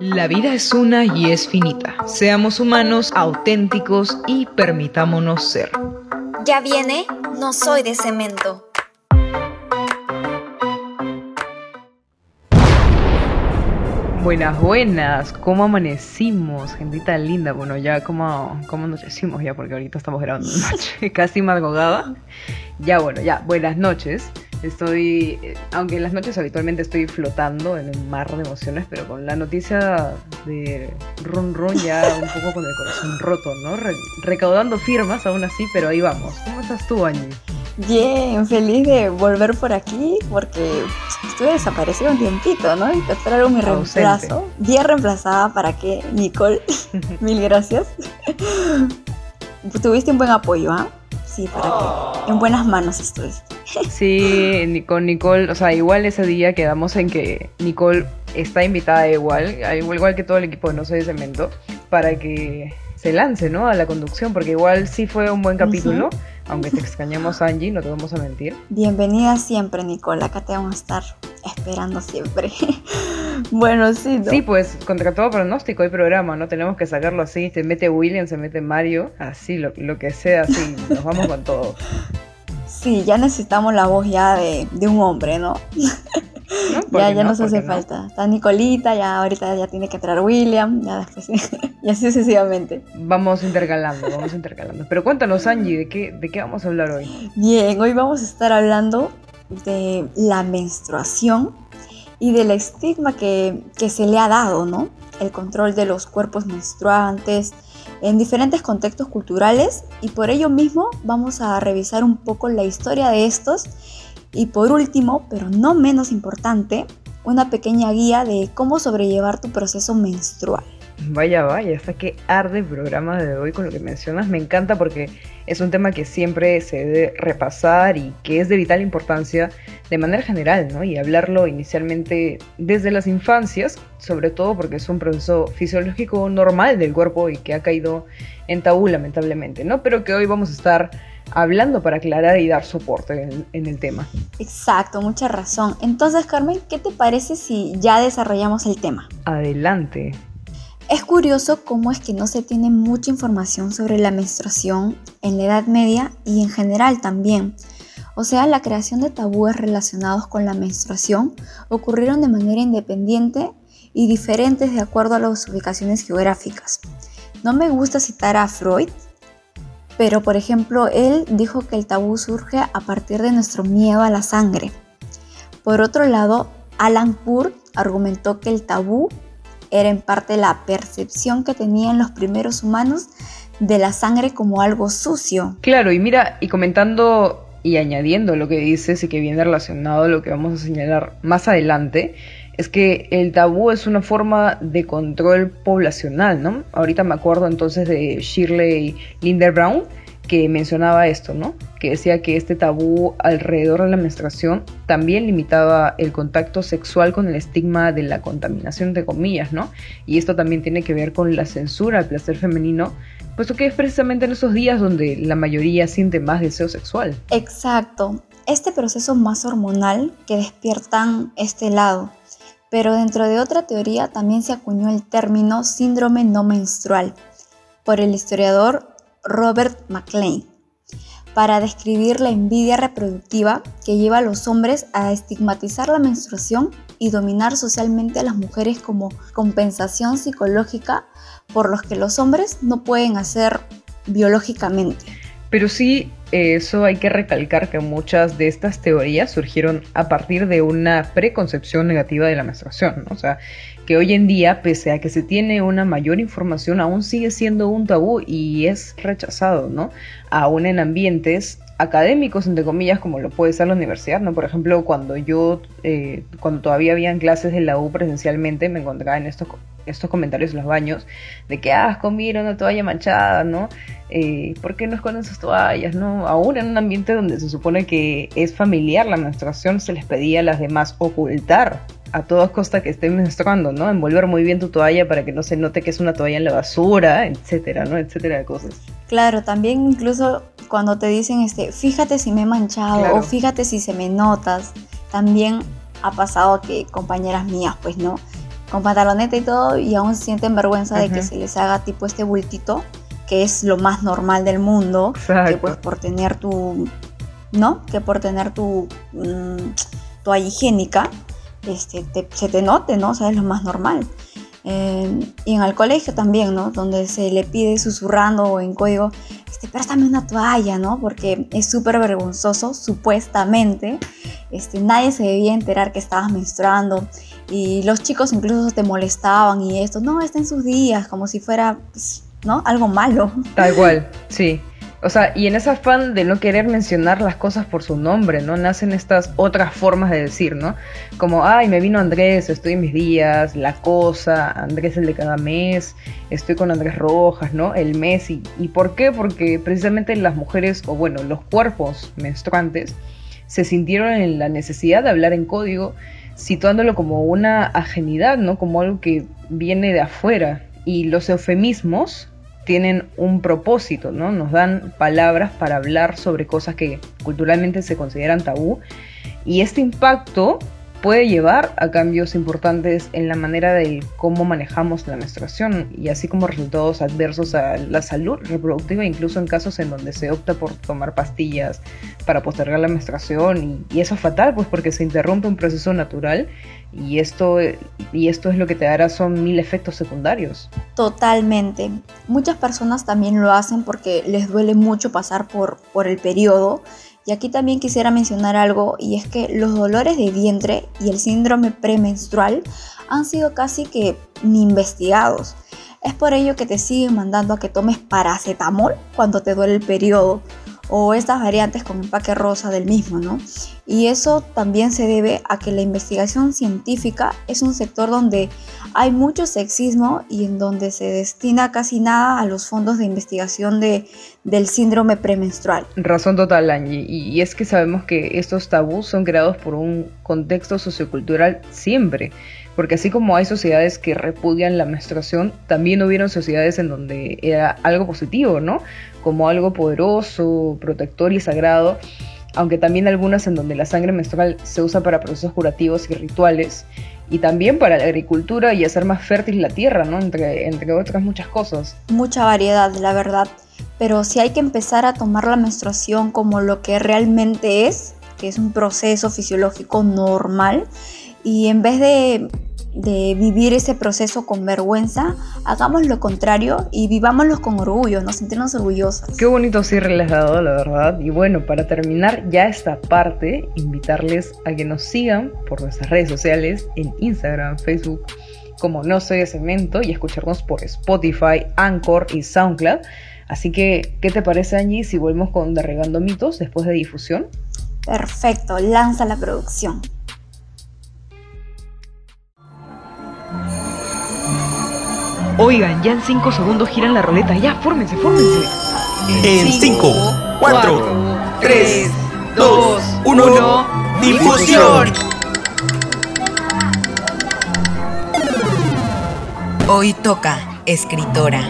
La vida es una y es finita. Seamos humanos, auténticos y permitámonos ser. Ya viene, no soy de cemento. Buenas, buenas, ¿cómo amanecimos? Gentita linda, bueno, ya como, ¿cómo anochecimos ya, porque ahorita estamos grabando noche, casi madrugada. Ya, bueno, ya, buenas noches. Estoy, aunque en las noches habitualmente estoy flotando en un mar de emociones, pero con la noticia de Run Run ya un poco con el corazón roto, ¿no? recaudando firmas aún así, pero ahí vamos. ¿Cómo estás tú, Angie? Bien, feliz de volver por aquí porque estuve desaparecida un tiempito, ¿no? Y esperaron mi reemplazo. Bien reemplazada para que Nicole, mil gracias. Tuviste un buen apoyo, ¿ah? Sí, para que en buenas manos estuviste. Sí, con Nicole, o sea, igual ese día quedamos en que Nicole está invitada igual, igual que todo el equipo de No Soy de Cemento, para que se lance, ¿no? A la conducción, porque igual sí fue un buen capítulo, aunque te extrañamos Angie, no te vamos a mentir. Bienvenida siempre, Nicole, acá te vamos a estar esperando siempre. bueno, sí, ¿no? Sí, pues contra todo pronóstico hay programa, ¿no? Tenemos que sacarlo así, se mete William, se mete Mario, así, lo, lo que sea, así, nos vamos con todo. Sí, ya necesitamos la voz ya de, un hombre, ¿no? ya, ya nos hace falta. Está Nicolita, ya ahorita ya tiene que entrar William, ya después, y así sucesivamente. Vamos intercalando, vamos intercalando. Pero cuéntanos, Angie, ¿de qué, ¿de qué vamos a hablar hoy? Bien, hoy vamos a estar hablando de la menstruación y del estigma que, que se le ha dado, ¿no? El control de los cuerpos menstruantes, en diferentes contextos culturales y por ello mismo vamos a revisar un poco la historia de estos y por último, pero no menos importante, una pequeña guía de cómo sobrellevar tu proceso menstrual. Vaya, vaya, hasta que arde el programa de hoy con lo que mencionas. Me encanta porque es un tema que siempre se debe repasar y que es de vital importancia de manera general, ¿no? Y hablarlo inicialmente desde las infancias, sobre todo porque es un proceso fisiológico normal del cuerpo y que ha caído en tabú, lamentablemente, ¿no? Pero que hoy vamos a estar hablando para aclarar y dar soporte en, en, el tema. Exacto, mucha razón. Entonces, Carmen, ¿qué te parece si ya desarrollamos el tema? Adelante. Es curioso cómo es que no se tiene mucha información sobre la menstruación en la Edad Media y en general también. O sea, la creación de tabúes relacionados con la menstruación ocurrieron de manera independiente y diferentes de acuerdo a las ubicaciones geográficas. No me gusta citar a Freud, pero por ejemplo, él dijo que el tabú surge a partir de nuestro miedo a la sangre. Por otro lado, Alan Poor argumentó que el tabú era en parte la percepción que tenían los primeros humanos de la sangre como algo sucio. Claro, y mira, y comentando y añadiendo lo que dices y que viene relacionado a lo que vamos a señalar más adelante, es que el tabú es una forma de control poblacional, ¿no? Ahorita me acuerdo entonces de Shirley Linder Brown, que mencionaba esto, ¿no? Que decía que este tabú alrededor de la menstruación también limitaba el contacto sexual con el estigma de la contaminación de comillas, ¿no? Y esto también tiene que ver con la censura al placer femenino, puesto que es precisamente en esos días donde la mayoría siente más deseo sexual. Exacto. Este proceso más hormonal que despiertan este lado. Pero dentro de otra teoría también se acuñó el término síndrome no menstrual por el historiador Robert McLean para describir la envidia reproductiva que lleva a los hombres a estigmatizar la menstruación y dominar socialmente a las mujeres como compensación psicológica por los que los hombres no pueden hacer biológicamente. Pero sí, eso hay que recalcar que muchas de estas teorías surgieron a partir de una preconcepción negativa de la menstruación, o sea, que hoy en día, pese a que se tiene una mayor información, aún sigue siendo un tabú y es rechazado, ¿no? Aún en ambientes académicos, entre comillas, como lo puede ser la universidad, ¿no? Por ejemplo, cuando yo, eh, cuando todavía habían clases de la U presencialmente, me encontraba en estos, estos comentarios en los baños de que, ah, mira una toalla manchada, ¿no? Eh, ¿Por qué no esconden sus toallas, no? Aún en un ambiente donde se supone que es familiar la menstruación, se les pedía a las demás ocultar a todas costas que estén menstruando, ¿no? Envolver muy bien tu toalla para que no se note que es una toalla en la basura, etcétera, ¿no? Etcétera de cosas. Claro, también incluso cuando te dicen, este, fíjate si me he manchado o fíjate si se me notas, también ha pasado que compañeras mías, pues, ¿no? Con pantaloneta y todo, y aún sienten vergüenza de que se les haga tipo este bultito, que es lo más normal del mundo, que pues por tener tu, ¿no? Que por tener tu mm, toalla higiénica, este, se te note, ¿no? O sea, es lo más normal. Eh, y en el colegio también, ¿no? Donde se le pide susurrando o en código, este, préstame una toalla, ¿no? Porque es súper vergonzoso, supuestamente. Este, nadie se debía enterar que estabas menstruando y los chicos incluso te molestaban y esto, no, está en sus días, como si fuera, pues, ¿no? Algo malo. Tal cual, sí. O sea, y en ese afán de no querer mencionar las cosas por su nombre, ¿no? Nacen estas otras formas de decir, ¿no? Como, ay, me vino Andrés, estoy en mis días, la cosa, Andrés el de cada mes, estoy con Andrés Rojas, ¿no? El mes. ¿Y, ¿y por qué? Porque precisamente las mujeres, o bueno, los cuerpos menstruantes, se sintieron en la necesidad de hablar en código, situándolo como una ajenidad, ¿no? Como algo que viene de afuera. Y los eufemismos tienen un propósito, ¿no? Nos dan palabras para hablar sobre cosas que culturalmente se consideran tabú. Y este impacto puede llevar a cambios importantes en la manera de cómo manejamos la menstruación y así como resultados adversos a la salud reproductiva, incluso en casos en donde se opta por tomar pastillas para postergar la menstruación y, eso es fatal pues porque se interrumpe un proceso natural y esto, y esto es lo que te dará son mil efectos secundarios. Totalmente. Muchas personas también lo hacen porque les duele mucho pasar por, por el periodo y aquí también quisiera mencionar algo y es que los dolores de vientre y el síndrome premenstrual han sido casi que ni investigados. Es por ello que te siguen mandando a que tomes paracetamol cuando te duele el periodo o estas variantes con empaque rosa del mismo, ¿no? Y eso también se debe a que la investigación científica es un sector donde hay mucho sexismo y en donde se destina casi nada a los fondos de investigación de, del síndrome premenstrual. Razón total, Angie. Y es que sabemos que estos tabús son creados por un contexto sociocultural siempre porque así como hay sociedades que repudian la menstruación, también hubieron sociedades en donde era algo positivo, ¿no? Como algo poderoso, protector y sagrado, aunque también algunas en donde la sangre menstrual se usa para procesos curativos y rituales, y también para la agricultura y hacer más fértil la tierra, ¿no? Entre, entre otras muchas cosas. Mucha variedad, la verdad. Pero si hay que empezar a tomar la menstruación como lo que realmente es, que es un proceso fisiológico normal, y en vez de de vivir ese proceso con vergüenza, hagamos lo contrario y vivámoslo con orgullo, nos sentimos orgullosos. Qué bonito cierre les dado, la verdad. Y bueno, para terminar ya esta parte, invitarles a que nos sigan por nuestras redes sociales en Instagram, Facebook, como No Soy de Cemento y escucharnos por Spotify, Anchor y SoundCloud. Así que, ¿qué te parece Angie si volvemos con Derregando Mitos después de difusión? Perfecto, lanza la producción. Oigan, ya en 5 segundos giran la roleta. Ya, fórmense, fórmense. En 5, 4, 3, 2, 1, difusión. Hoy toca escritora.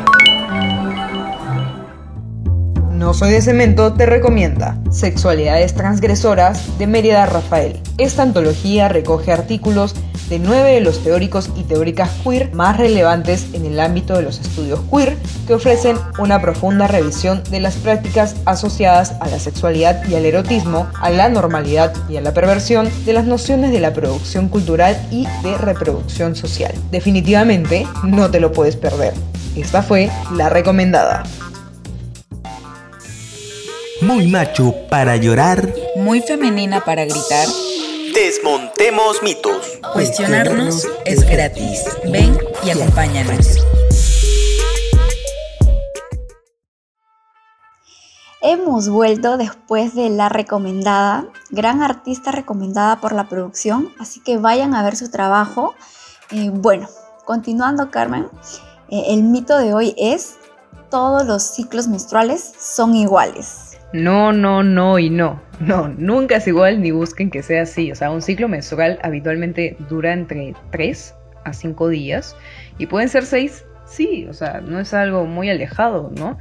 No soy de cemento te recomienda Sexualidades transgresoras de Mérida Rafael. Esta antología recoge artículos de nueve de los teóricos y teóricas queer más relevantes en el ámbito de los estudios queer, que ofrecen una profunda revisión de las prácticas asociadas a la sexualidad y al erotismo, a la normalidad y a la perversión de las nociones de la producción cultural y de reproducción social. Definitivamente no te lo puedes perder. Esta fue la recomendada. Muy macho para llorar. Muy femenina para gritar. Desmontemos mitos. Cuestionarnos es gratis. Ven y acompáñanos. Hemos vuelto después de la recomendada, gran artista recomendada por la producción, así que vayan a ver su trabajo. Eh, bueno, continuando Carmen, eh, el mito de hoy es, todos los ciclos menstruales son iguales. No, no, no y no. No, nunca es igual ni busquen que sea así. O sea, un ciclo menstrual habitualmente dura entre 3 a 5 días y pueden ser 6 Sí, o sea, no es algo muy alejado, ¿no?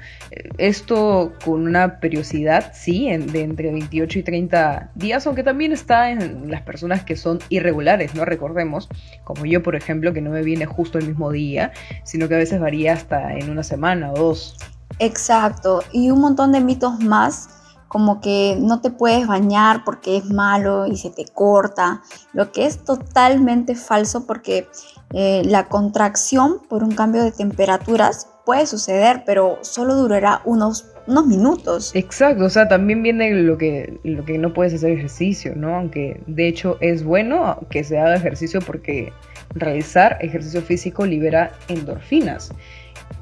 Esto con una periodicidad, sí, en- de entre 28 y 30 días, aunque también está en las personas que son irregulares, ¿no? Recordemos, como yo, por ejemplo, que no me viene justo el mismo día, sino que a veces varía hasta en una semana o dos. Exacto, y un montón de mitos más, como que no te puedes bañar porque es malo y se te corta, lo que es totalmente falso porque eh, la contracción por un cambio de temperaturas puede suceder, pero solo durará unos, unos minutos. Exacto, o sea, también viene lo que, lo que no puedes hacer ejercicio, ¿no? Aunque de hecho es bueno que se haga ejercicio porque realizar ejercicio físico libera endorfinas,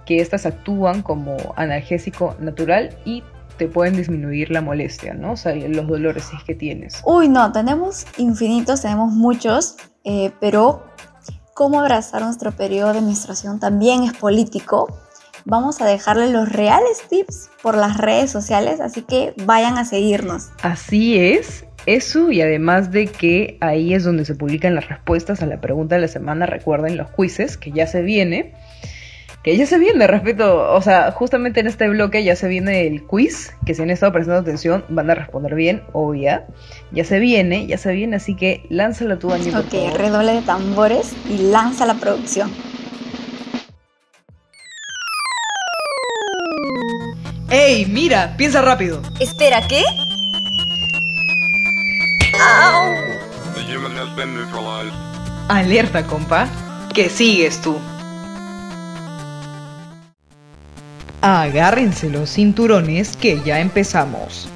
que estas actúan como analgésico natural y te pueden disminuir la molestia, ¿no? O sea, los dolores que tienes. Uy, no, tenemos infinitos, tenemos muchos, eh, pero cómo abrazar nuestro periodo de menstruación también es político. Vamos a dejarle los reales tips por las redes sociales, así que vayan a seguirnos. Así es, eso y además de que ahí es donde se publican las respuestas a la pregunta de la semana, recuerden los quizzes que ya se viene. Que ya se viene, respeto, o sea, justamente en este bloque ya se viene el quiz, que si han estado prestando atención van a responder bien, obvia. Ya se viene, ya se viene, así que lánzalo tú, por Ok, redoble de tambores y lanza la producción. ¡Ey, mira! Piensa rápido. Espera, ¿qué? ¡Au! The human has been neutralized. Alerta, compa, que sigues tú. Agárrense los cinturones que ya empezamos.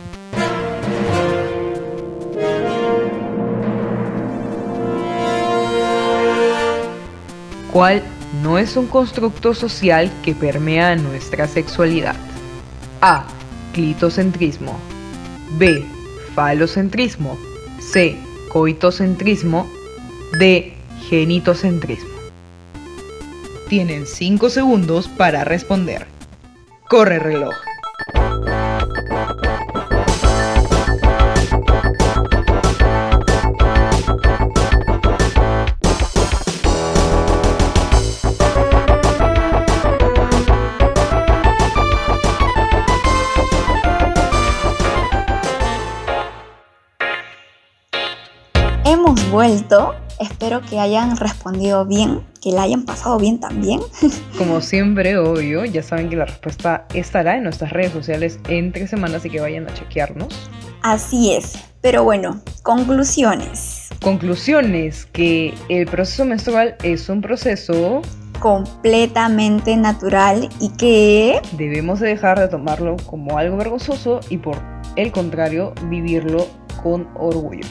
¿Cuál no es un constructo social que permea nuestra sexualidad? A. Clitocentrismo. B. Falocentrismo. C. Coitocentrismo. D. Genitocentrismo. Tienen 5 segundos para responder. Corre reloj. Hemos vuelto, espero que hayan respondido bien, que la hayan pasado bien también. Como siempre, obvio, ya saben que la respuesta estará en nuestras redes sociales entre semanas, así que vayan a chequearnos. Así es, pero bueno, conclusiones. Conclusiones, que el proceso menstrual es un proceso, Completamente natural y que debemos de dejar de tomarlo como algo vergonzoso y por el contrario, vivirlo con orgullo.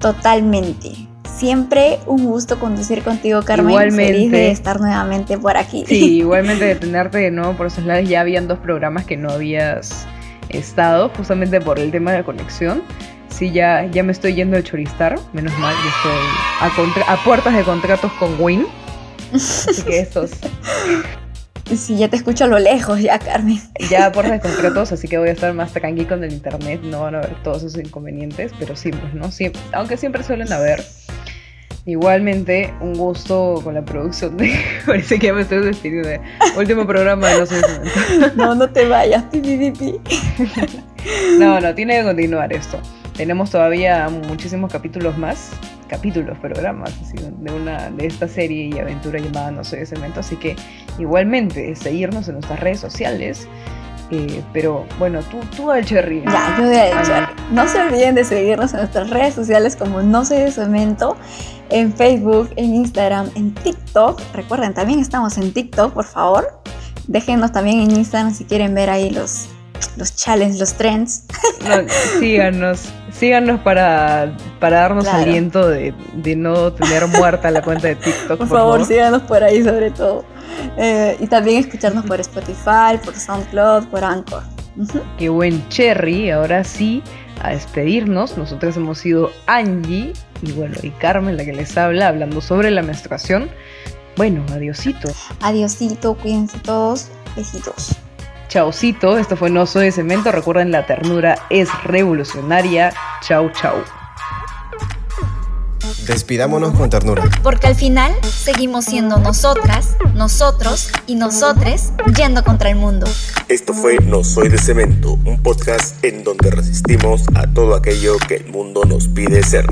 totalmente. Siempre un gusto conducir contigo, Carmen. Igualmente. Feliz de estar nuevamente por aquí. Sí, igualmente de tenerte de nuevo por esos lados, ya habían dos programas que no habías estado, justamente por el tema de la conexión. Sí, ya, ya me estoy yendo de choristar, menos mal, ya estoy a, contra- a puertas de contratos con Win. Así que estos, Sí, ya te escucho a lo lejos, ya, Carmen. ya a puertas de contratos, así que voy a estar más tranqui con el internet, no van a haber todos esos inconvenientes, pero sí, pues no, siempre, aunque siempre suelen haber. Igualmente, un gusto con la producción de. Parece que ya me estoy despidiendo de último programa de los. No, no te vayas, pi, pi, pi, pi. No, no, tiene que continuar esto. Tenemos todavía muchísimos capítulos más, capítulos, programas, así, de una de esta serie y aventura llamada No soy de cemento, así que igualmente seguirnos en nuestras redes sociales. eh, pero bueno, tú, tú al Cherry. Ya, yo voy a Ana. echar. No se olviden de seguirnos en nuestras redes sociales como No Soy de Cemento, en Facebook, en Instagram, en TikTok. Recuerden, también estamos en TikTok, por favor. Déjenos también en Instagram si quieren ver ahí los, los challenges, los trends. No, síganos, síganos para, para darnos Claro. aliento de, de no tener muerta la cuenta de TikTok. Por, favor, síganos por ahí sobre todo. Eh, y también escucharnos por Spotify, por SoundCloud, por Anchor. Qué buen Cherry. Ahora sí, a despedirnos. Nosotros hemos sido Angie y bueno, y Carmen la que les habla hablando sobre la menstruación. Bueno, adiosito. Adiosito, cuídense todos. Besitos. Chaucito, esto fue No Soy de Cemento. Recuerden, la ternura es revolucionaria. Chau, chau. Despidámonos con ternura. Porque al final seguimos siendo nosotras, nosotros y nosotres yendo contra el mundo. Esto fue No Soy de Cemento, un podcast en donde resistimos a todo aquello que el mundo nos pide ser.